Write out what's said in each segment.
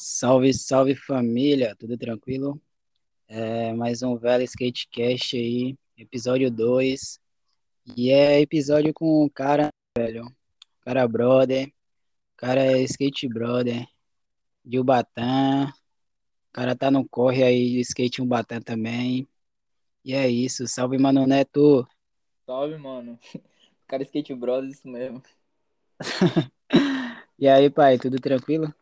Salve, salve família, tudo tranquilo? É mais um velho skatecast aí, episódio 2. E é episódio com o cara, velho. Cara brother, cara é skate brother, de Ubatã. O cara tá no corre aí de skate Ubatã também. E é isso, salve Mano Neto. Salve, mano. Cara, Skate Brothers, isso mesmo. E aí, pai, tudo tranquilo?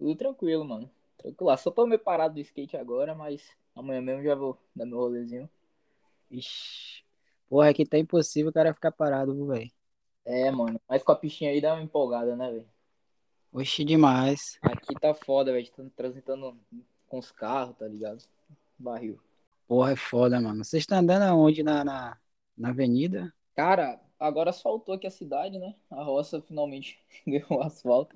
Tudo tranquilo, mano. Tranquilo. Só tô meio parado do skate agora, mas amanhã mesmo já vou dar meu rolezinho. Ixi, porra, aqui tá impossível o cara ficar parado, velho. É, mano. Mas com a pistinha aí dá uma empolgada, né, velho? Oxi, demais. Aqui tá foda, velho. Estamos transitando com os carros, tá ligado? Barril. Porra, é foda, mano. Vocês estão andando aonde na, na, na avenida? Cara, agora asfaltou aqui a cidade, né? A roça finalmente ganhou asfalto.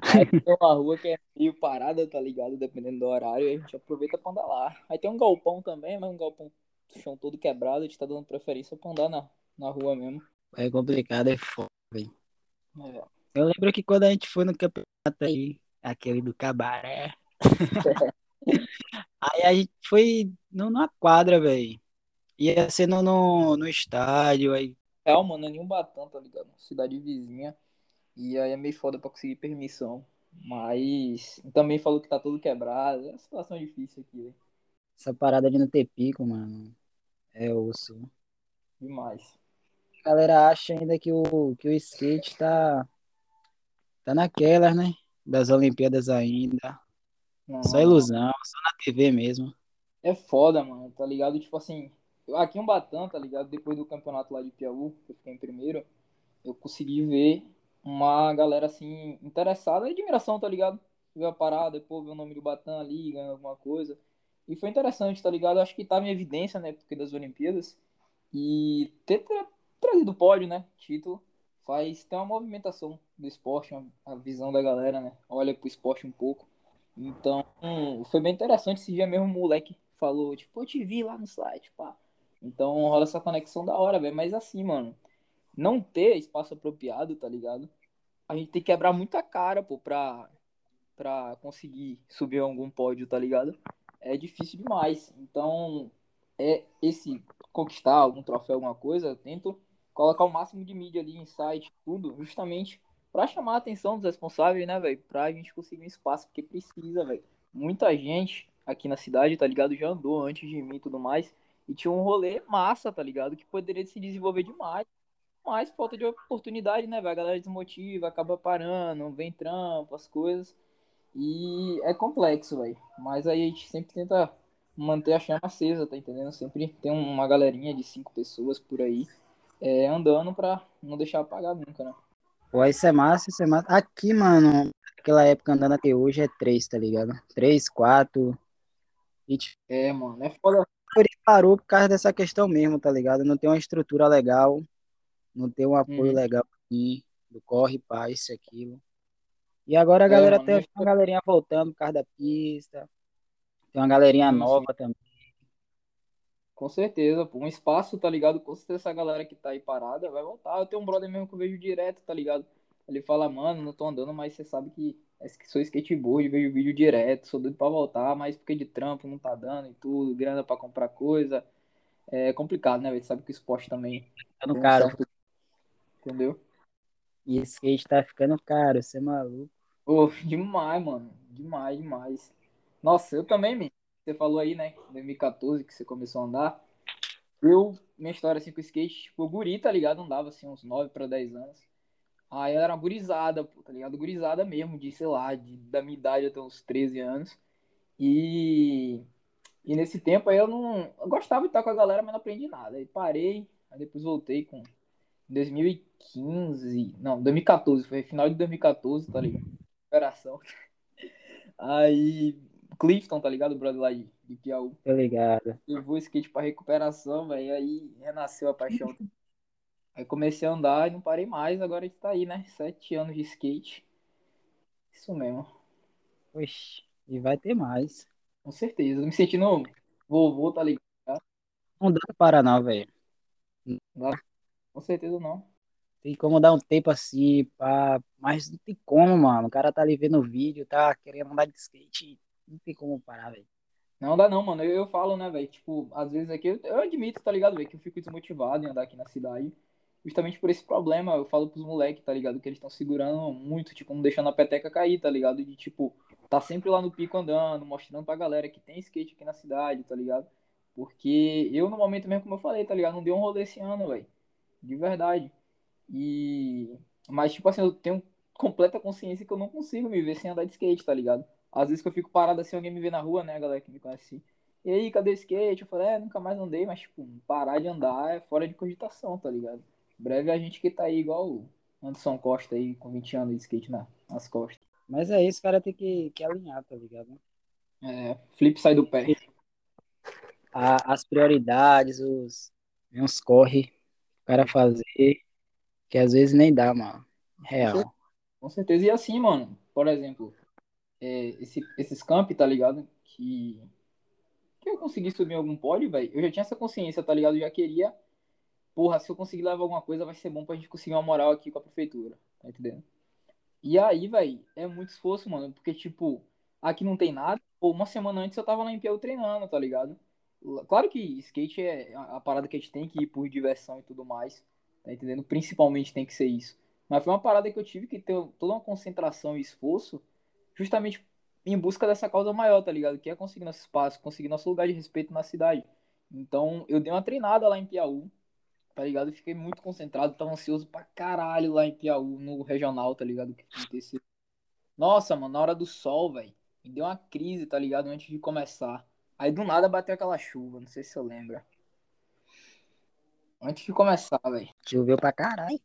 Aí tem uma rua que é meio parada, tá ligado? Dependendo do horário, e a gente aproveita pra andar lá. Aí tem um galpão também, mas um galpão chão todo quebrado, a gente tá dando preferência pra andar na, na rua mesmo. É complicado, é foda, velho. É. Eu lembro que quando a gente foi no campeonato aí, aquele do cabaré, aí a gente foi numa quadra, velho. Ia ser no, no, no estádio, aí Real, mano, é nenhum Batão, tá ligado? Cidade vizinha. E aí é meio foda pra conseguir permissão. Mas também falou que tá tudo quebrado. É uma situação difícil aqui, velho. essa parada de não ter pico, mano, é osso. Demais. A galera acha ainda que o, que o skate tá, tá naquelas, né? Das Olimpíadas ainda. Não, Só ilusão, só na TV mesmo. É foda, mano, tá ligado? Tipo assim, aqui em Batão, tá ligado? Depois do campeonato lá de Piauí, que eu fiquei em primeiro, eu consegui ver uma galera assim, interessada, admiração, tá ligado? Ver a parada, depois ver o nome do Batão ali, ganhando alguma coisa. E foi interessante, tá ligado? Acho que tava em evidência, né, porque das Olimpíadas. E ter, tra- trazido pódio, né? Título, faz ter uma movimentação do esporte, a visão da galera, né? Olha pro esporte um pouco. Então, foi bem interessante esse dia mesmo, o moleque falou, tipo, eu te vi lá no site, pá. Então rola essa conexão da hora, velho. Mas assim, mano, não ter espaço apropriado, tá ligado? A gente tem que quebrar muita cara, pô, pra, pra conseguir subir algum pódio, tá ligado? É difícil demais. Então, é esse conquistar algum troféu, alguma coisa, eu tento colocar o máximo de mídia ali em site, tudo, justamente pra chamar a atenção dos responsáveis, né, velho? Pra gente conseguir um espaço, porque precisa, velho. Muita gente aqui na cidade, tá ligado? Já andou antes de mim e tudo mais. E tinha um rolê massa, tá ligado? Que poderia se desenvolver demais. Mas falta de oportunidade, né, velho? A galera desmotiva, acaba parando, vem trampo, as coisas. E é complexo, velho. Mas aí a gente sempre tenta manter a chama acesa, tá entendendo? Sempre tem uma galerinha de cinco pessoas por aí é, andando pra não deixar apagar nunca, né? Pô, isso é massa, isso é massa. Aqui, mano, aquela época andando até hoje é três, tá ligado? Três, quatro. E tipo, É, mano, é foda. Parou por causa dessa questão mesmo, tá ligado? Não tem uma estrutura legal, não tem um apoio Uhum. legal aqui, do corre, pá, isso e aquilo. E agora a É, galera mano, tem mas- uma galerinha voltando por causa da pista. Tem uma galerinha Sim, sim. nova também. Com certeza, pô. Um espaço, tá ligado? Com certeza essa galera que tá aí parada vai voltar. Eu tenho um brother mesmo que eu vejo direto, tá ligado? Ele fala, mano, não tô andando, mas você sabe é que sou skateboard, vejo vídeo direto, sou doido pra voltar, mas porque de trampo não tá dando e tudo, grana pra comprar coisa. É complicado, né, velho? Sabe que o esporte também tem um caro. certo. Entendeu? E skate tá ficando caro, você é maluco. Pô, demais, mano. Demais, demais. Nossa, eu também, me. Você falou aí, né? 2014 que você começou a andar. Eu, minha história assim com skate, tipo, guri, tá ligado? Andava assim uns 9 pra 10 anos. Aí eu era gurizada, pô, tá ligado? Gurizada mesmo, de, sei lá, de, da minha idade até uns 13 anos. E, e nesse tempo aí eu não. Eu gostava de estar com a galera, mas não aprendi nada. Aí parei, aí depois voltei com 2015. Não, 2014, foi final de 2014, tá ligado? Operação. Aí, Clifton, tá ligado? O brother lá de, de Piauí. Tô ligado. Levou o skate pra recuperação, velho. Aí renasceu a paixão. Aí comecei a andar e não parei mais. Agora a gente tá aí, né? Sete anos de skate. Isso mesmo. Oxi, e vai ter mais. Com certeza. Me sentindo vovô, tá ligado? Não dá pra parar não, velho. Com certeza não. Tem como dar um tempo assim, pá. Mas não tem como, mano. O cara tá ali vendo o vídeo, tá querendo andar de skate. Não tem como parar, velho. Não dá não, mano. Eu, eu falo, né, velho? Tipo, às vezes aqui, eu, eu admito, tá ligado, velho? Que eu fico desmotivado em andar aqui na cidade. Justamente por esse problema, eu falo pros moleques, tá ligado? Que eles estão segurando muito, tipo, não deixando a peteca cair, tá ligado? De, tipo, tá sempre lá no pico andando, mostrando pra galera que tem skate aqui na cidade, tá ligado? Porque eu, no momento mesmo, como eu falei, tá ligado? Não dei um rolê esse ano, velho. De verdade. E. Mas, tipo assim, eu tenho completa consciência que eu não consigo me ver sem andar de skate, tá ligado? Às vezes que eu fico parado assim, alguém me vê na rua, né, galera que me conhece. E aí, cadê o skate? Eu falei, é, nunca mais andei, mas, tipo, parar de andar é fora de cogitação, tá ligado? Breve a gente que tá aí igual o Anderson Costa aí, com 20 anos de skate na, nas costas. Mas é isso, o cara tem que, que alinhar, tá ligado? É, flip sai do pé. A, as prioridades, os, uns corre o cara fazer, que às vezes nem dá, mano. Real. Com certeza. E assim, mano, por exemplo, é, esse, esses camp, tá ligado? Que, que eu consegui subir algum pódio, velho. Eu já tinha essa consciência, tá ligado? Eu já queria. Porra, se eu conseguir levar alguma coisa, vai ser bom pra gente conseguir uma moral aqui com a prefeitura. Tá entendendo? E aí, velho, é muito esforço, mano. Porque, tipo, aqui não tem nada. Pô, uma semana antes eu tava lá em Piauí treinando, tá ligado? Claro que skate é a parada que a gente tem que ir por diversão e tudo mais. Tá entendendo? Principalmente tem que ser isso. Mas foi uma parada que eu tive que ter toda uma concentração e esforço justamente em busca dessa causa maior, tá ligado? Que é conseguir nosso espaço, conseguir nosso lugar de respeito na cidade. Então, eu dei uma treinada lá em Piauí, tá ligado? fiquei muito concentrado, tava ansioso pra caralho lá em Piauí, no regional, tá ligado? Que aconteceu. Nossa, mano, na hora do sol, velho, me deu uma crise, tá ligado? Antes de começar. Aí do nada bateu aquela chuva, não sei se você lembra. Antes de começar, velho. Choveu pra caralho.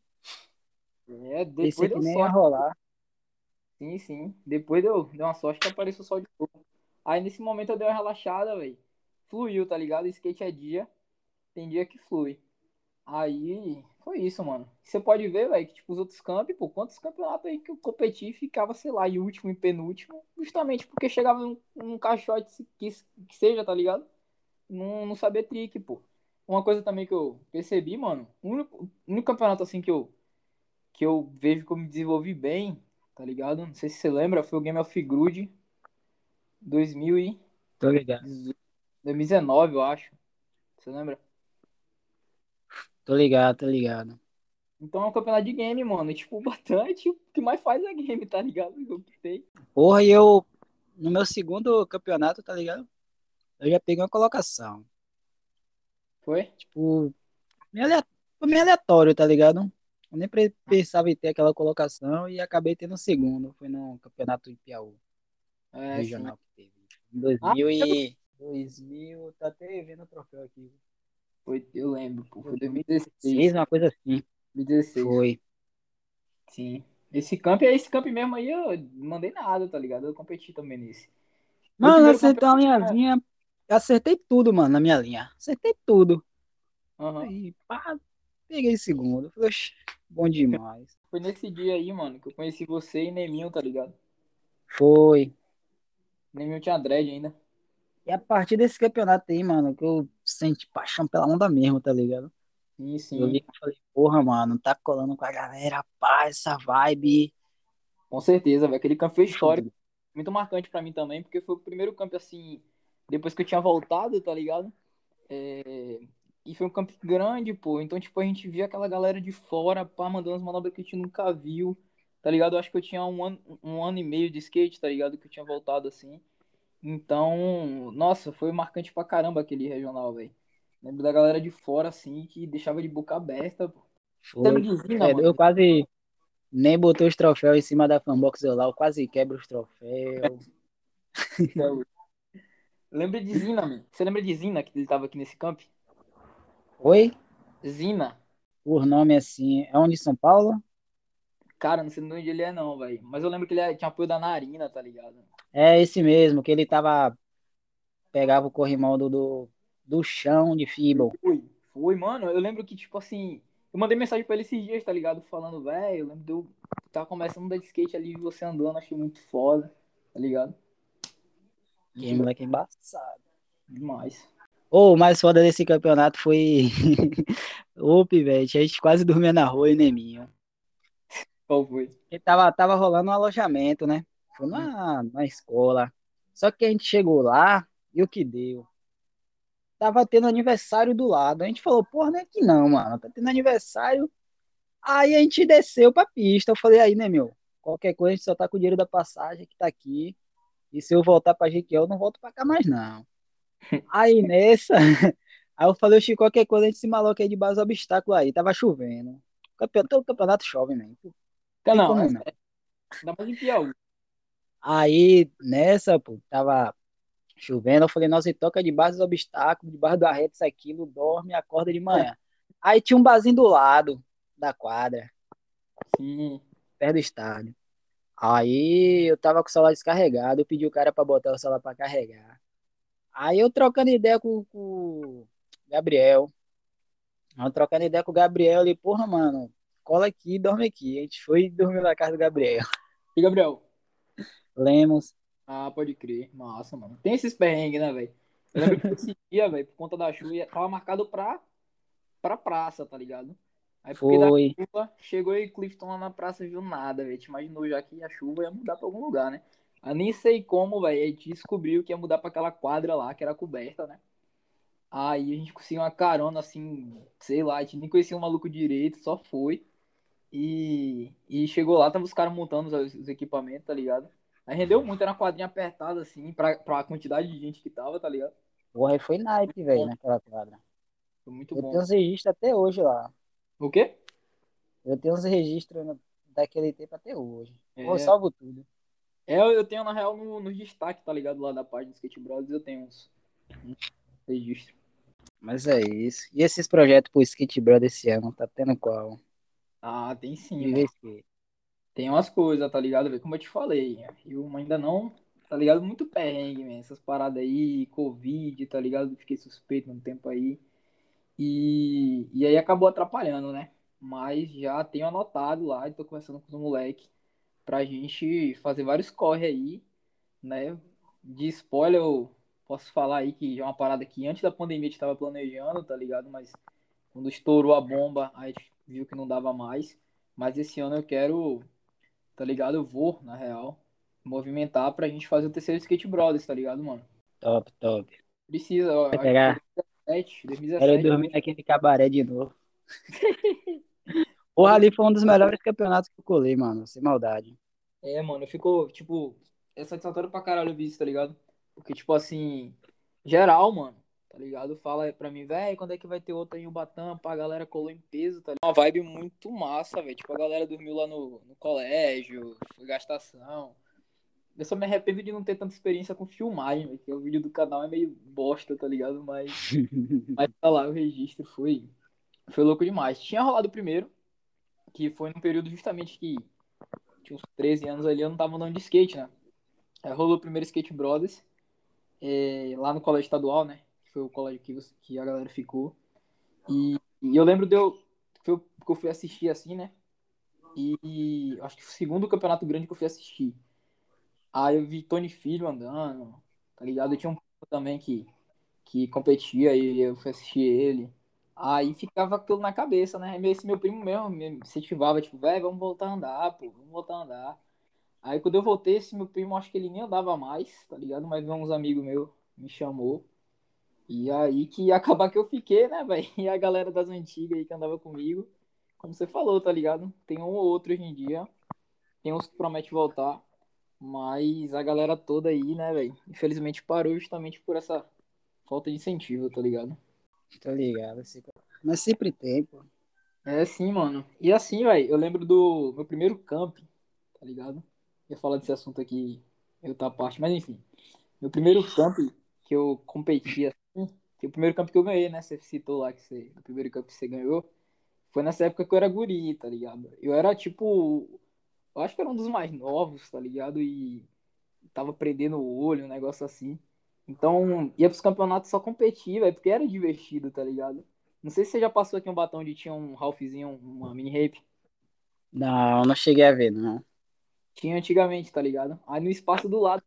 É, depois aqui deu sorte. rolar. Sim, sim. Depois deu, deu uma sorte que apareceu o sol de novo. Aí nesse momento eu dei uma relaxada, velho. Fluiu, tá ligado? Skate é dia. Tem dia que flui. Aí foi isso, mano. Você pode ver, velho, que tipo, os outros campos, pô, quantos campeonatos aí que eu competi ficava, sei lá, em último e penúltimo, justamente porque chegava um, um caixote que, que seja, tá ligado? Não, não sabia trick, pô. Uma coisa também que eu percebi, mano, o único, campeonato assim que eu, que eu vejo que eu me desenvolvi bem, tá ligado? Não sei se você lembra, foi o Game of 2000 e Tô ligado. 2019, eu acho. Você lembra? Tô ligado, tô ligado. Então é um campeonato de game, mano. E, tipo, bastante. O que mais faz é game, tá ligado? Eu tem. Porra, e eu, no meu segundo campeonato, tá ligado? Eu já peguei uma colocação. Foi? Tipo, meio aleatório, tá ligado? Eu nem pensava em ter aquela colocação e acabei tendo um segundo. Foi no campeonato em Piauí, É, sim. regional que teve. Em 2000 e... 2000, tá até vendo o troféu aqui. Foi, eu lembro, pô. Foi 2016. Fez uma coisa assim. 2016. Foi. Sim. Esse camp, esse camp mesmo aí, eu não mandei nada, tá ligado? Eu competi também nesse. Meu Mano, acertei uma campeonato- linhazinha. Acertei tudo, mano, na minha linha. Acertei tudo. Aham. Aí, pá, peguei segundo. Falei, "Oxe, bom demais. Foi nesse dia aí, mano, que eu conheci você e Neminho, tá ligado? Foi. Neminho tinha dread ainda. E a partir desse campeonato aí, mano, que eu senti paixão pela onda mesmo, tá ligado? Sim, sim. Eu vi que falei, porra, mano, tá colando com a galera, pá, essa vibe. Com certeza, velho. Aquele campo foi histórico. Muito marcante pra mim também, porque foi o primeiro campo, assim, depois que eu tinha voltado, tá ligado? É, E foi um campo grande, pô. Então, tipo, a gente via aquela galera de fora, pá, mandando as manobras que a gente nunca viu, tá ligado? Eu acho que eu tinha um ano, um ano e meio de skate, tá ligado? Que eu tinha voltado, assim. Então, nossa, foi marcante pra caramba aquele regional, velho. Lembro da galera de fora, assim, que deixava de boca aberta, pô. Foi. me dizia, É, eu quase nem botei os troféus em cima da fanbox eu lá, eu quase quebro os troféus. hoje. Lembra de Zina, mano? Você lembra de Zina, que ele tava aqui nesse camp? Oi? Zina. Por nome assim, é onde São Paulo? Cara, não sei de onde ele é, não, velho. Mas eu lembro que ele é- tinha apoio da Narina, tá ligado? É esse mesmo, que ele tava. Pegava o corrimão do, do, do chão de Feeble. Foi, foi, mano. Eu lembro que, tipo assim, eu mandei mensagem pra ele esses dias, tá ligado? Falando, velho, eu lembro de eu tava começando a andar de skate ali e você andando, achei muito foda, tá ligado? Que moleque embaçado. Demais. Ô, o mais foda desse campeonato foi. Ô, Pivete, a gente quase dormia na rua, em Neminho. Qual foi? Porque tava, tava rolando um alojamento, né? Foi na, na escola. Só que a gente chegou lá e o que deu? Tava tendo aniversário do lado. A gente falou, porra, não é que não, mano. Tá tendo aniversário. Aí a gente desceu pra pista. Eu falei, aí, né, meu? Qualquer coisa, a gente só tá com o dinheiro da passagem que tá aqui. E se eu voltar pra Jequiel, eu não volto pra cá mais, não. Aí nessa, aí eu falei, Chico, qualquer coisa, a gente se maloca aí de base obstáculo aí. Tava chovendo. Campeonato, todo campeonato chove, né? Não, não. é, dá mais em Piauí. Aí nessa, pô, tava chovendo. Eu falei, nossa, e toca de base do obstáculo, de base do arreto, isso aquilo, dorme acorda de manhã. Aí tinha um barzinho do lado da quadra, Sim. perto do estádio. Aí eu tava com o celular descarregado, eu pedi o cara pra botar o celular pra carregar. Aí eu trocando ideia com, com o Gabriel. Eu trocando ideia com o Gabriel, ele, porra, mano, cola aqui, dorme aqui. A gente foi dormir na casa do Gabriel. E Gabriel? Lemos. Ah, pode crer. Massa, mano. Tem esses perrengues, né, velho? Eu lembro que esse dia, velho, por conta da chuva, tava marcado pra, pra praça, tá ligado? Aí porque da Foi. chuva, chegou e Clifton lá na praça viu nada, velho. Te imaginou já que a chuva ia mudar pra algum lugar, né? Eu nem sei como, velho. A gente descobriu que ia mudar pra aquela quadra lá, que era coberta, né? Aí a gente conseguiu uma carona, assim, sei lá, a gente nem conhecia o maluco direito, só foi. E, e chegou lá, tava os caras montando os, os equipamentos, tá ligado? Aí rendeu muito, era uma quadrinha apertada, assim, pra, pra quantidade de gente que tava, tá ligado? Porra, aí foi naipe, velho, naquela quadra. Foi muito Eu bom. tenho uns registros até hoje lá. O quê? Eu tenho uns registros no- daquele tempo até hoje. É. Pô, eu salvo tudo. É, eu tenho, na real, no, nos destaques, tá ligado? Lá da página do Skate Brothers, eu tenho uns, uns registros. Mas é isso. E esses projetos pro Skate Brother esse ano, tá tendo qual? Ah, tem sim, né? Tem umas coisas, tá ligado? Como eu te falei, eu ainda não, tá ligado? Muito perrengue, man. Essas paradas aí, Covid, tá ligado? Fiquei suspeito um tempo aí. E, e aí acabou atrapalhando, né? Mas já tenho anotado lá e tô conversando com os moleques pra gente fazer vários corre aí, né? De spoiler, eu posso falar aí que é uma parada que antes da pandemia a gente tava planejando, tá ligado? Mas quando estourou a bomba, a gente viu que não dava mais. Mas esse ano eu quero, tá ligado? Eu vou, na real, movimentar pra gente fazer o terceiro Skate Brothers, tá ligado, mano? Top, top. Precisa, ó, Vai pegar. que foi 2017, Quero 2017. dormir naquele cabaré de novo. Porra, ali foi um dos melhores campeonatos que eu colei, mano. Sem maldade. É, mano, ficou, tipo, é satisfatório pra caralho ver isso, tá ligado? Porque, tipo assim, geral, mano, tá ligado? Fala pra mim, velho, quando é que vai ter outra em Ubatã? Pá, a galera colou em peso, tá ligado? Uma vibe muito massa, velho. Tipo, a galera dormiu lá no, no colégio, foi gastação. Eu só me arrependo de não ter tanta experiência com filmagem, velho, porque o vídeo do canal é meio bosta, tá ligado? Mas, mas tá lá, o registro foi, foi louco demais. Tinha rolado o primeiro, que foi num período justamente que tinha uns 13 anos ali, eu não tava andando de skate, né? Aí rolou o primeiro Skate Brothers, é, lá no colégio estadual, né? Que foi o colégio que, que a galera ficou. E, e eu lembro de eu, foi o que eu fui assistir assim, né? E acho que foi o segundo campeonato grande que eu fui assistir. Aí eu vi Tony Filho andando, tá ligado? Eu tinha um primo também que, que competia e eu fui assistir ele. Aí ficava aquilo na cabeça, né? Esse meu primo mesmo me incentivava, tipo, velho, vamos voltar a andar, pô, vamos voltar a andar. Aí quando eu voltei, esse meu primo, acho que ele nem andava mais, tá ligado? Mas uns amigos meus me chamou. E aí que ia acabar que eu fiquei, né, velho? E a galera das antigas aí que andava comigo, como você falou, tá ligado? Tem um ou outro hoje em dia. Tem uns que prometem voltar. Mas a galera toda aí, né, velho? Infelizmente parou justamente por essa falta de incentivo, tá ligado? Tô ligado. Mas sempre tem, pô. É sim, mano. E assim, velho, eu lembro do meu primeiro camp, tá ligado? Ia falar desse assunto aqui em outra parte, mas enfim. Meu primeiro camp que eu competi assim, que o primeiro camp que eu ganhei, né? Você citou lá que você, o primeiro camp que você ganhou, foi nessa época que eu era guri, tá ligado? Eu era tipo, eu acho que era um dos mais novos, tá ligado? E tava prendendo o olho, um negócio assim. Então, ia pros campeonatos só competir, velho, porque era divertido, tá ligado? Não sei se você já passou aqui um batom onde tinha um Ralphzinho, uma mini rape. Não, não cheguei a ver, não. Tinha antigamente, tá ligado? Aí no espaço do lado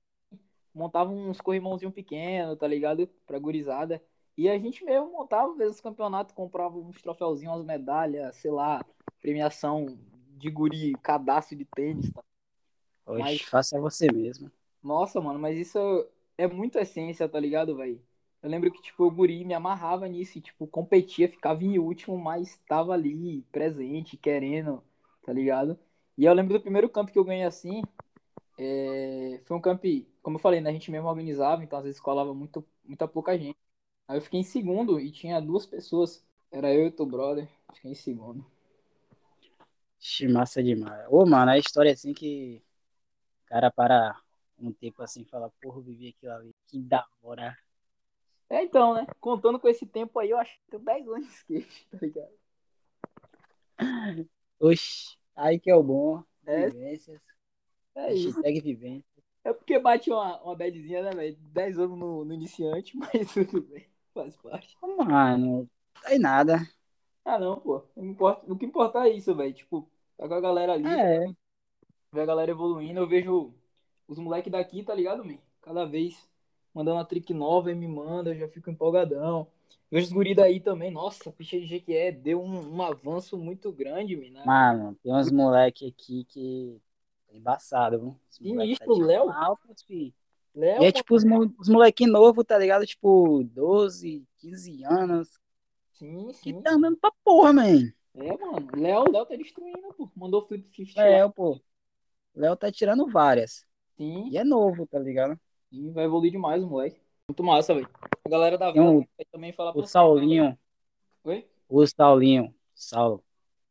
montava uns corrimãozinho pequeno, tá ligado? Pra gurizada. E a gente mesmo montava, às vezes, os campeonatos, comprava uns troféuzinhos, umas medalhas, sei lá, premiação de guri, cadastro de tênis, tá? Oxe, Mas- faça você mesmo. Nossa, mano, mas isso é muito essência, tá ligado, velho? Eu lembro que, tipo, o guri me amarrava nisso e, tipo, competia, ficava em último, mas tava ali, presente, querendo, tá ligado? E eu lembro do primeiro campo que eu ganhei assim, é, foi um camp, como eu falei, né, a gente mesmo organizava, então às vezes colava muito, muita pouca gente. Aí eu fiquei em segundo e tinha duas pessoas, era eu e teu brother, fiquei em segundo. Ixi, massa demais. Ô, mano, a história é assim que o cara para um tempo assim e fala, porra, eu vivi aquilo ali, que da hora. É, então, né, contando com esse tempo aí, eu acho que tenho 10 anos de skate, tá ligado? Oxe, aí que é o bom. É. Vivências. É isso. Hashtag vivência. É porque bate uma, uma badzinha, né, velho? 10 anos no, no iniciante, mas tudo bem. Faz parte. Mano, aí nada. Ah, não, pô. Não importa, o que importa é isso, velho. Tipo, tá com a galera ali, É, ver a galera evoluindo. Eu vejo os moleques daqui, tá ligado, man? Cada vez mandando uma trick nova e me manda, eu já fico empolgadão. Vejo os guri daí também. Nossa, picha de GQE deu um, um avanço muito grande, mina. mano, tem uns moleque aqui que é embaçado, viu? Sinistro, tá Léo? altos, fi. Léo, E é tipo os, os molequinhos novos, tá ligado? Tipo, 12, 15 anos. sim, Que sim. tá andando pra porra, man. É, mano. Léo, Léo tá destruindo, pô. Mandou flip 50 lá. É, pô. Léo tá tirando várias. Sim. E é novo, tá ligado? E vai evoluir demais o moleque. Muito massa, velho. A galera da Vila um- vai também falar O pra você. Saulinho, Oi? o Saulinho, Saulo.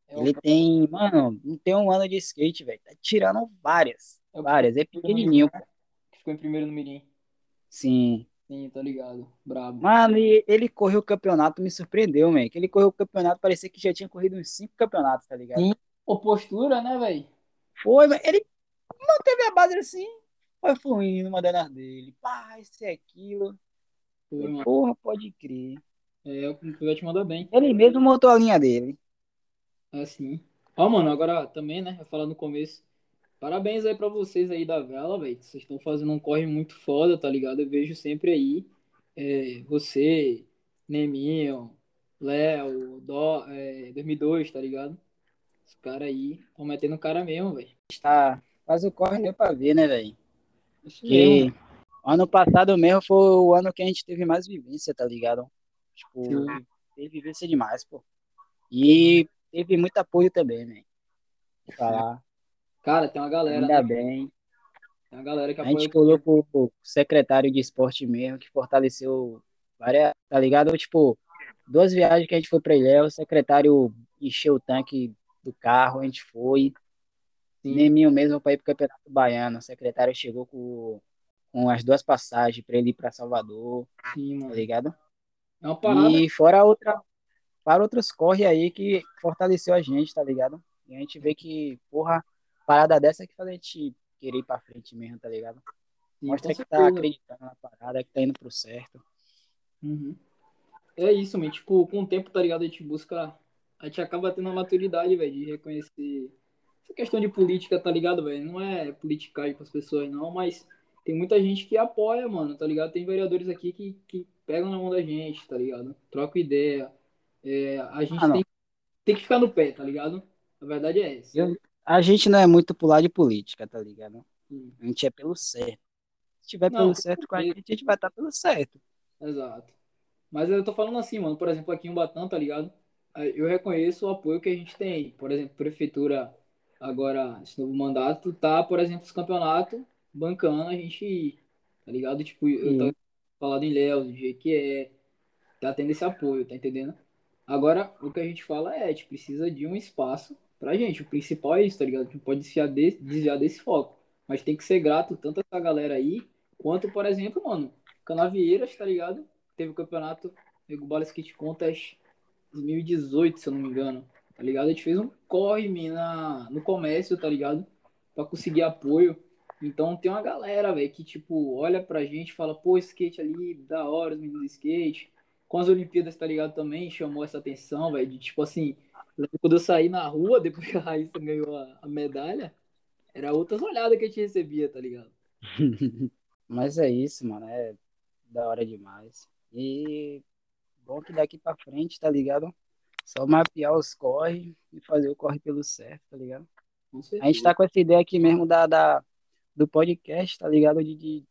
É o Ele cara- tem, mano, não tem um ano de skate, velho. Tá tirando várias. É o Várias. É pequenininho, pô. Ficou em primeiro no Mirim. Sim. Sim, tá ligado. Brabo. Mano, e ele correu o campeonato, me surpreendeu, man. Que ele correu o campeonato, parecia que já tinha corrido uns cinco campeonatos, tá ligado? Sim. Pô, postura, né, velho? Foi, mas ele manteve a base assim, foi fluindo, mandando as dele. Pá, isso é aquilo. Foi. Porra, pode crer. É, o Pivete mandou bem. Ele mesmo montou a linha dele. Assim. Ó, mano, agora também, né? Eu falar no começo. Parabéns aí pra vocês aí da vela, velho. Vocês estão fazendo um corre muito foda, tá ligado? Eu vejo sempre aí. é, você, Neminho, Léo, Dó, é, 2002, tá ligado? Os caras aí estão metendo cara mesmo, velho. Tá, faz o corre deu pra ver, né, velho? Que ano passado mesmo foi o ano que a gente teve mais vivência, tá ligado? Tipo, Sim. teve vivência demais, pô. E teve muito apoio também, né? Falar, Cara, tem uma galera, ainda né? bem. Tem uma galera que A gente colocou o secretário de esporte mesmo, que fortaleceu várias, tá ligado? Tipo, duas viagens que a gente foi pra Ilhéus, o secretário encheu o tanque do carro, a gente foi. Sim. Neminho mesmo para ir pro Campeonato Baiano, o secretário chegou com, com as duas passagens para ele ir para Salvador, Sim, tá ligado? É uma parada. E fora outra, para outros corre aí que fortaleceu a gente, tá ligado? E a gente vê que, porra, parada dessa que faz a gente querer ir pra frente mesmo, tá ligado? Mostra que tá acreditando na parada, que tá indo pro certo. Uhum. É isso, man. Tipo, com o tempo, tá ligado? A gente busca. A gente acaba tendo a maturidade, velho, de reconhecer. Essa questão de política, tá ligado, velho? Não é politicagem com as pessoas, não, mas tem muita gente que apoia, mano, tá ligado? Tem vereadores aqui que, que pegam na mão da gente, tá ligado? Troca ideia. É, a gente Ah, tem, tem que ficar no pé, tá ligado? A verdade é essa. Eu- A gente não é muito lado de política, tá ligado? A gente é pelo certo. Se tiver Não, pelo certo com a gente, a gente vai estar pelo certo. Exato. Mas eu tô falando assim, mano, por exemplo, aqui em Ubatã, tá ligado? Aí Eu reconheço o apoio que a gente tem. Por exemplo, prefeitura, agora, esse novo mandato, tá, por exemplo, os campeonatos bancando a gente tá ligado? Tipo, eu Sim. tava falando em Léo, do jeito que é, tá tendo esse apoio, tá entendendo? Agora, o que a gente fala é, a gente precisa de um espaço pra gente. O principal é isso, tá ligado? A gente não pode desviar, de- desviar desse foco. Mas tem que ser grato tanto a essa galera aí, quanto, por exemplo, mano, Canavieiras, tá ligado? Teve o campeonato Nego Bala Skate Contest 2018, se eu não me engano. Tá ligado? A gente fez um corre na, no comércio, tá ligado? Pra conseguir apoio. Então tem uma galera, velho, que tipo, olha pra gente fala, pô, skate ali, da hora, os meninos de skate. Com as Olimpíadas, tá ligado? Também chamou essa atenção, velho, de tipo assim, quando eu saí na rua, depois que a Raíssa ganhou a, a medalha, era outras olhadas que a gente recebia, tá ligado? Mas é isso, mano. É da hora demais. E Bom que daqui pra frente, tá ligado? Só mapear os corre e fazer o corre pelo certo, tá ligado? A gente tá com essa ideia aqui mesmo da, da do podcast, tá ligado? De, de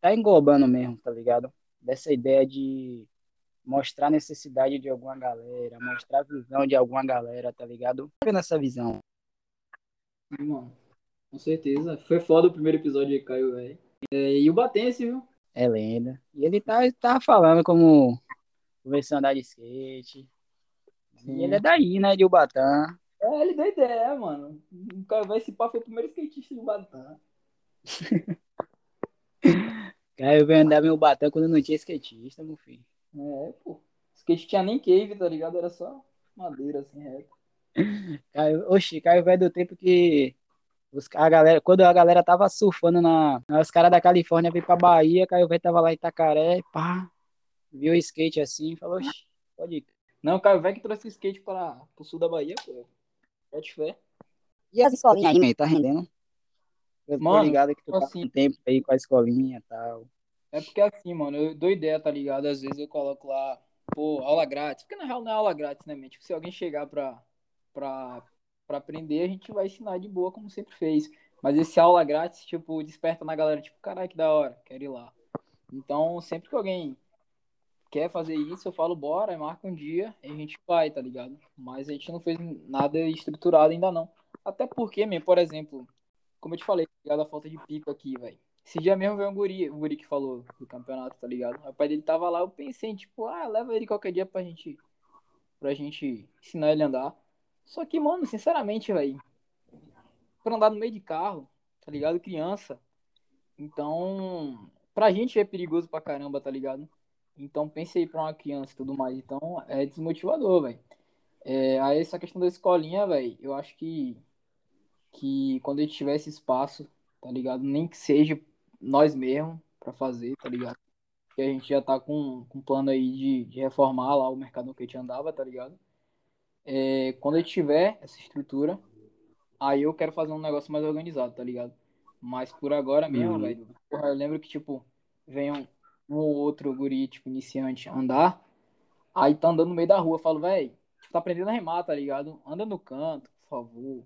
tá englobando mesmo, tá ligado? Dessa ideia de mostrar a necessidade de alguma galera, mostrar a visão de alguma galera, tá ligado? Vendo essa visão. Mano, com certeza. Foi foda o primeiro episódio de Caio, velho. É, e o Batense, viu? É lenda. E ele tá, tá falando como começou a andar de skate. Sim. E ele é daí, né, de Ubatã. É, ele deu ideia, mano. O Caio vai se pá foi o primeiro skatista de Ubatã. Caio veio andar meu Ubatã quando não tinha skatista, meu filho. É, pô. Skate tinha nem cave, tá ligado? Era só madeira, assim, reto. Caio, oxi, Caio veio do tempo que os, a galera, quando a galera tava surfando na. Os caras da Califórnia veio pra Bahia, Caio velho tava lá em Itacaré, pá. Viu o skate assim, falou, oxi, pode ir. Não, Caio velho que trouxe skate para o sul da Bahia, pô. Pode fé. E as escolinhas aí, tá rendendo? Eu mano, tô ligado que tu tá assim, com tempo aí com a escolinha e tal. É porque assim, mano, eu dou ideia, tá ligado? Às vezes eu coloco lá, pô, aula grátis. Porque na real não é aula grátis, né, man? Tipo, se alguém chegar pra, pra, pra aprender, a gente vai ensinar de boa, como sempre fez. Mas esse aula grátis, tipo, desperta na galera, tipo, caralho, que da hora, quero ir lá. Então, sempre que alguém quer fazer isso, eu falo, bora, marca um dia e a gente vai, tá ligado? Mas a gente não fez nada estruturado ainda não. Até porque, mesmo, por exemplo, como eu te falei, tá ligado? A falta de pico aqui, velho. Esse dia mesmo veio um guri, um guri que falou do campeonato, tá ligado? O pai dele tava lá, eu pensei, tipo, ah, leva ele qualquer dia pra gente, pra gente ensinar ele a andar. Só que, mano, sinceramente, velho, pra andar no meio de carro, tá ligado? Criança. Então, pra gente é perigoso pra caramba, tá ligado? Então, pensei pra uma criança e tudo mais. Então, é desmotivador, velho. É, aí, essa questão da escolinha, velho, eu acho que, que quando a gente tiver esse espaço, tá ligado? Nem que seja nós mesmos para fazer, tá ligado? Que a gente já tá com, com plano aí de, de reformar lá o mercado no que a gente andava, tá ligado? É, quando a gente tiver essa estrutura, aí eu quero fazer um negócio mais organizado, tá ligado? Mas por agora mesmo, uhum. velho, eu lembro que, tipo, vem um, um ou outro guri, tipo, iniciante andar, aí tá andando no meio da rua, eu falo, velho, tipo, tá aprendendo a remar, tá ligado? Anda no canto, por favor,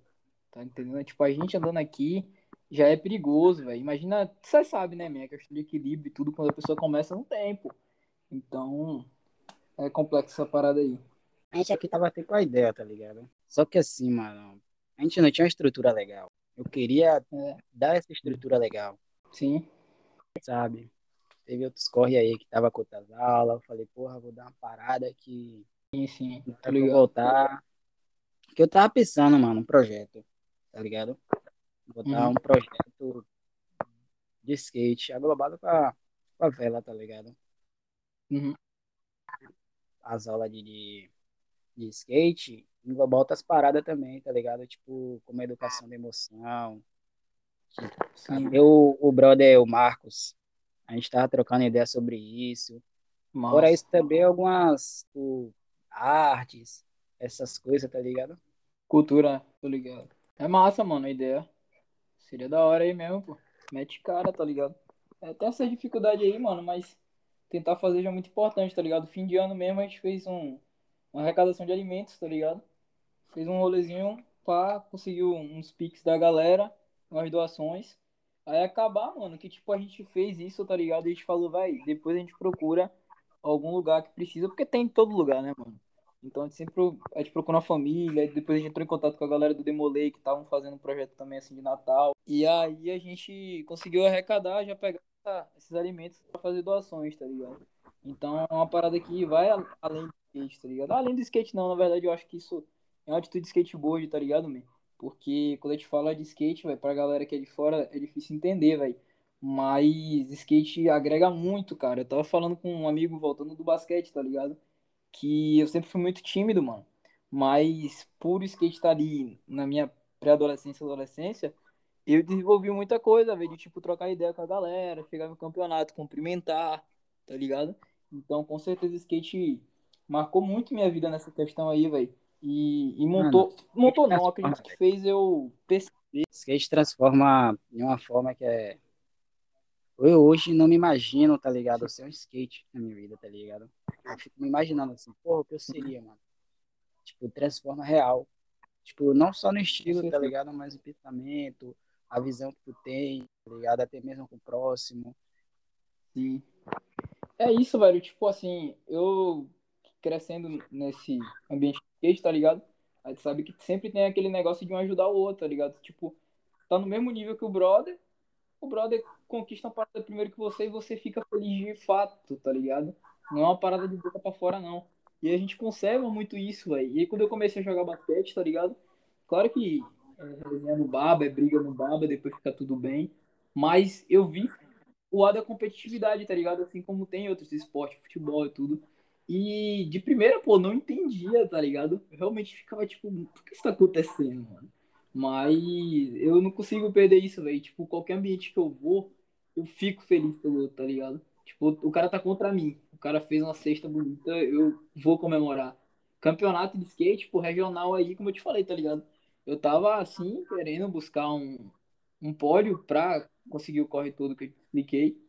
tá entendendo? Tipo, a gente andando aqui, já é perigoso, velho. Imagina, você sabe, né, minha questão de equilíbrio e tudo, quando a pessoa começa no tempo. Então, é complexo essa parada aí. A gente aqui tava até com a ideia, tá ligado? Só que assim, mano, a gente não tinha uma estrutura legal. Eu queria é. dar essa estrutura legal. Sim. Sabe? Teve outros corre aí que tava com outras aulas. Eu falei, porra, vou dar uma parada aqui. Sim, sim. Pra voltar. Porque eu tava pensando, mano, um projeto, tá ligado? Botar uhum. um projeto de skate aglobado com a, com a vela, tá ligado? Uhum. As aulas de, de, de skate englobar outras paradas também, tá ligado? Tipo, como educação da emoção. Sim. Eu, o brother, o Marcos, a gente tava trocando ideia sobre isso. Nossa. Fora isso também algumas tipo, artes, essas coisas, tá ligado? Cultura, tô ligado. É massa, mano, a ideia. Seria da hora aí mesmo, pô. Mete cara, tá ligado? É, tem essa dificuldade aí, mano, mas tentar fazer já é muito importante, tá ligado? Fim de ano mesmo a gente fez um, uma arrecadação de alimentos, tá ligado? Fez um rolezinho pra conseguir uns pics da galera, umas doações. Aí acabar, mano, que tipo a gente fez isso, tá ligado? E a gente falou, vai, depois a gente procura algum lugar que precisa, porque tem em todo lugar, né, mano? Então a gente sempre a gente procurou uma família, depois a gente entrou em contato com a galera do Demolei, que estavam fazendo um projeto também assim de Natal. E aí a gente conseguiu arrecadar, já pegar esses alimentos para fazer doações, tá ligado? Então é uma parada que vai além do skate, tá ligado? Além do skate não, na verdade eu acho que isso é uma atitude de skateboard, tá ligado, man? Porque quando a gente fala de skate, vai pra galera que é de fora é difícil entender, velho. Mas skate agrega muito, cara. Eu tava falando com um amigo voltando do basquete, tá ligado? Que eu sempre fui muito tímido, mano. Mas por skate estar ali na minha pré-adolescência e adolescência, eu desenvolvi muita coisa, velho, de tipo trocar ideia com a galera, chegar no campeonato, cumprimentar, tá ligado? Então, com certeza, skate marcou muito minha vida nessa questão aí, velho. E, e, montou, Mano, montou não, acredito que fez eu perceber. Skate transforma de uma forma que é. Eu hoje não me imagino, tá ligado? Ser um skate na minha vida, tá ligado? Eu fico me imaginando assim, porra, o que eu seria, mano? Tipo, transforma real. Tipo, não só no estilo, tá ligado? Mas no pensamento, a visão que tu tem, tá ligado? Até mesmo com o próximo. Sim. É isso, velho. Tipo assim, eu crescendo nesse ambiente de tá ligado? A gente sabe que sempre tem aquele negócio de um ajudar o outro, tá ligado? Tipo, tá no mesmo nível que o brother, o brother conquista uma parada primeiro que você e você fica feliz de fato, tá ligado? Não é uma parada de boca pra fora, não. E a gente conserva muito isso, velho. E aí quando eu comecei a jogar basquete, tá ligado? Claro que é no baba, é briga no baba, depois fica tudo bem. Mas eu vi o lado da competitividade, tá ligado? Assim como tem outros esportes, futebol e tudo. E de primeira, pô, não entendia, tá ligado? Eu realmente ficava tipo, por que isso tá acontecendo, mano? Mas eu não consigo perder isso, velho. Tipo, qualquer ambiente que eu vou, eu fico feliz pelo outro, tá ligado? Tipo, o cara tá contra mim. O cara fez uma cesta bonita, eu vou comemorar. Campeonato de skate, tipo, regional aí, como eu te falei, tá ligado? Eu tava, assim, querendo buscar um, um pódio pra conseguir o corre todo que eu expliquei.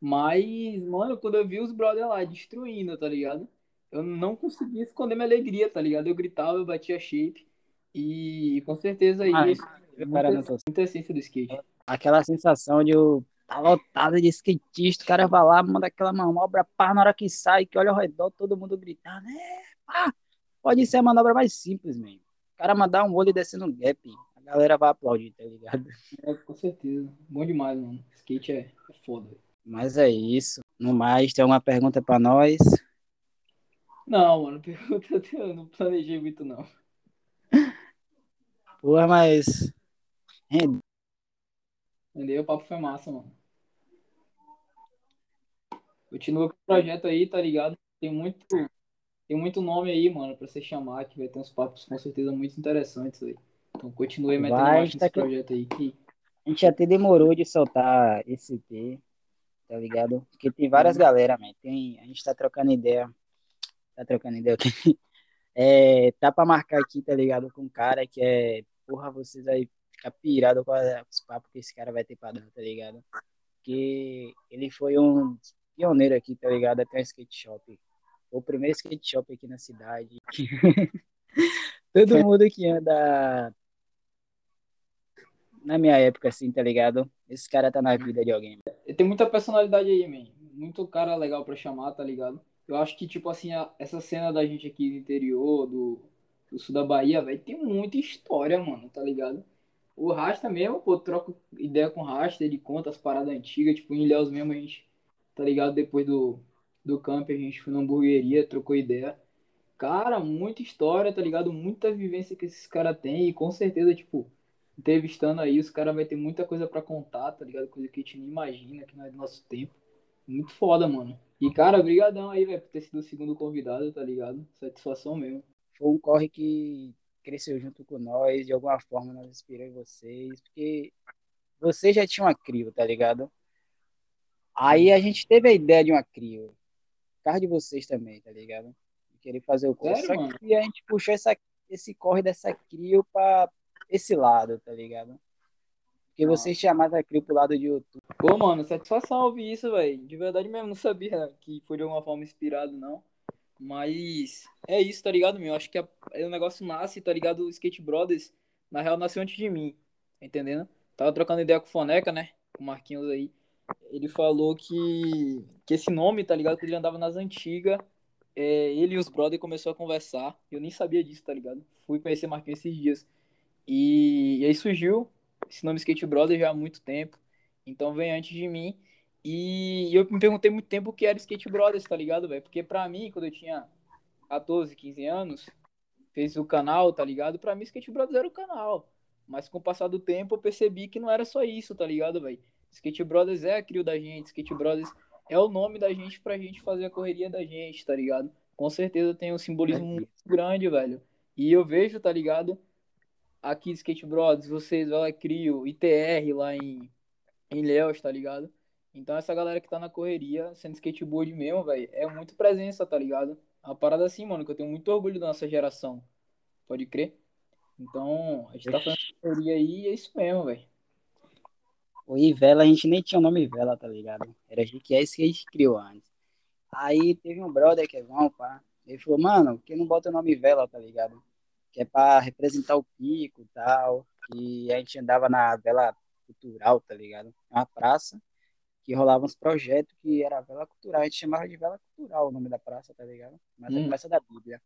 Mas, mano, quando eu vi os brothers lá destruindo, tá ligado? Eu não conseguia esconder minha alegria, tá ligado? Eu gritava, eu batia shape. E com certeza aí, ah, isso, muita, muita essência do skate. Aquela sensação de eu tá lotado de skatista, o cara vai lá, manda aquela manobra, pá, na hora que sai, que olha ao redor, todo mundo gritando, é, pá. Pode ser a manobra mais simples, mesmo. O cara mandar um olho descendo um gap, a galera vai aplaudir, tá ligado? É, com certeza. Bom demais, mano. Skate é, é foda. Mas é isso. No mais, tem uma pergunta pra nós? Não, mano, pergunta eu não planejei muito, não. Porra, mas. Entendeu? O papo foi massa, mano. Continua com o projeto aí, tá ligado? Tem muito, tem muito nome aí, mano, pra você chamar, que vai ter uns papos com certeza muito interessantes aí. Então continue metendo vai, tá nesse que... projeto aí. Que... A gente até demorou de soltar esse T, tá ligado? Porque tem várias uhum. galera, man. Tem, a gente tá trocando ideia. Tá trocando ideia aqui. É, tá pra marcar aqui, tá ligado? Com um cara que é. Porra, vocês aí ficar pirado com os papos que esse cara vai ter pra dar, tá ligado? Porque ele foi um pioneiro aqui, tá ligado? Até um skate shop. O primeiro skate shop aqui na cidade. Todo mundo que anda na minha época, assim, tá ligado? Esse cara tá na vida de alguém. Tem muita personalidade aí, man. Muito cara legal pra chamar, tá ligado? Eu acho que, tipo assim, a, essa cena da gente aqui do interior, do, do sul da Bahia, velho, tem muita história, mano, tá ligado? O Rasta mesmo, pô, troco ideia com o Rasta, ele conta as paradas antigas, tipo, em Ilhéus mesmo a gente, tá ligado? Depois do, do camp a gente foi na hamburgueria, trocou ideia. Cara, muita história, tá ligado? Muita vivência que esses caras têm e com certeza, tipo, entrevistando aí, os caras vai ter muita coisa para contar, tá ligado? Coisa que a gente nem imagina, que não é do nosso tempo. Muito foda, mano. E, cara, brigadão aí, velho, por ter sido o segundo convidado, tá ligado? Satisfação mesmo. Foi um corre que cresceu junto com nós, de alguma forma nós inspiramos vocês, porque vocês já tinham uma crio, tá ligado? Aí a gente teve a ideia de uma crio. Carro de vocês também, tá ligado? Querer fazer o corre. Só mano? que a gente puxou essa, esse corre dessa crio pra esse lado, tá ligado? Porque Nossa. vocês chamaram a crio pro lado de YouTube. Pô, mano, satisfação ouvir isso, velho. De verdade mesmo, não sabia que foi de alguma forma inspirado, não. Mas é isso, tá ligado, meu? Acho que a, o negócio nasce, tá ligado? O Skate Brothers, na real, nasceu antes de mim, tá entendendo? Tava trocando ideia com o Foneca, né? Com o Marquinhos aí. Ele falou que, que esse nome, tá ligado? Que ele andava nas antigas. É, ele e os brothers começou a conversar. Eu nem sabia disso, tá ligado? Fui conhecer Marquinhos esses dias. E, e aí surgiu esse nome Skate Brothers já há muito tempo. Então vem antes de mim. E eu me perguntei muito tempo o que era Skate Brothers, tá ligado, velho? Porque pra mim, quando eu tinha 14, 15 anos, fez o canal, tá ligado? Pra mim, Skate Brothers era o canal. Mas com o passar do tempo, eu percebi que não era só isso, tá ligado, velho? Skate Brothers é a crio da gente, Skate Brothers é o nome da gente pra gente fazer a correria da gente, tá ligado? Com certeza tem um simbolismo é muito grande, velho. E eu vejo, tá ligado? Aqui, Skate Brothers, vocês, ela crio, ITR lá em, em Léus, tá ligado? Então essa galera que tá na correria, sendo skateboard mesmo, velho, é muito presença, tá ligado? É uma parada assim, mano, que eu tenho muito orgulho da nossa geração. Pode crer? Então, a gente tá fazendo correria aí e é isso mesmo, velho. O Ivela, a gente nem tinha o nome Ivela, tá ligado? Era a GQS que a gente criou antes. Aí teve um brother que é bom, pá. Ele falou, mano, por que não bota o nome vela, tá ligado? Que é pra representar o pico e tal. E a gente andava na vela cultural, tá ligado? Uma praça que rolava uns projetos que era vela cultural. A gente chamava de vela cultural o nome da praça, tá ligado? Mas é Hum. começa da Bíblia.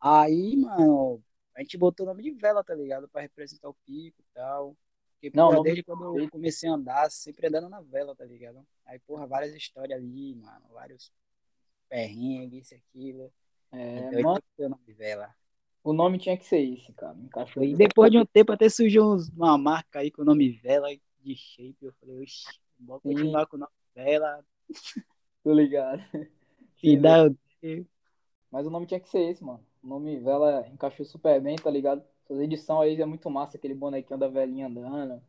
Aí, mano, a gente botou o nome de vela, tá ligado? Pra representar o pico e tal. Porque, Não, porra, desde quando eu comecei a andar, sempre andando na vela, tá ligado? Aí, porra, várias histórias ali, mano, vários perrengues, isso, aquilo. É, Então, mano, eu nome de vela. o nome tinha que ser esse, cara. Encaixou. E depois de um tempo até surgiu uma marca aí com o nome Vela de shape. Eu falei, oxi, vou continuar com o nome Vela. Tô ligado. E dá, Mas o nome tinha que ser esse, mano. O nome Vela encaixou super bem, tá ligado? Essas edições aí é muito massa, aquele bonequinho da velhinha andando.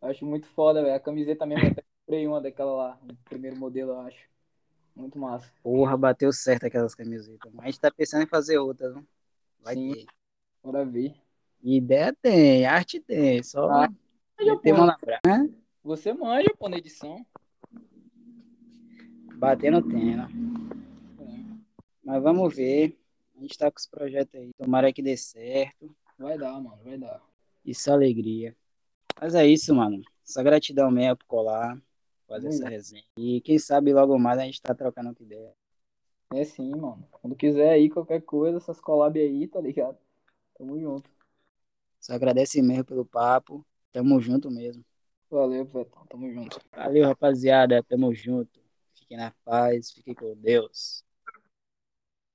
Eu acho muito foda, velho. A camiseta mesmo, eu até comprei uma daquela lá, o primeiro modelo, eu acho. Muito massa. porra, bateu certo aquelas camisetas. Mas a gente tá pensando em fazer outras, não? Vai Sim. ter. Bora ver. Ideia tem, arte tem, só Ah, mão na brasa, Você manja, pô, na edição. bater no tema. É, Mas vamos ver. A gente tá com os projetos aí. Tomara que dê certo. Vai dar, mano, vai dar. E só alegria. Mas é isso, mano. Só gratidão mesmo por colar, fazer Hum. essa resenha. E quem sabe logo mais a gente tá trocando outra ideia. É sim, mano. Quando quiser aí, qualquer coisa, essas collab aí, tá ligado? Tamo junto. Só agradece mesmo pelo papo. Tamo junto mesmo. Valeu, Petão. Tamo junto. Valeu, rapaziada. Tamo junto. Fiquem na paz. Fiquem com Deus.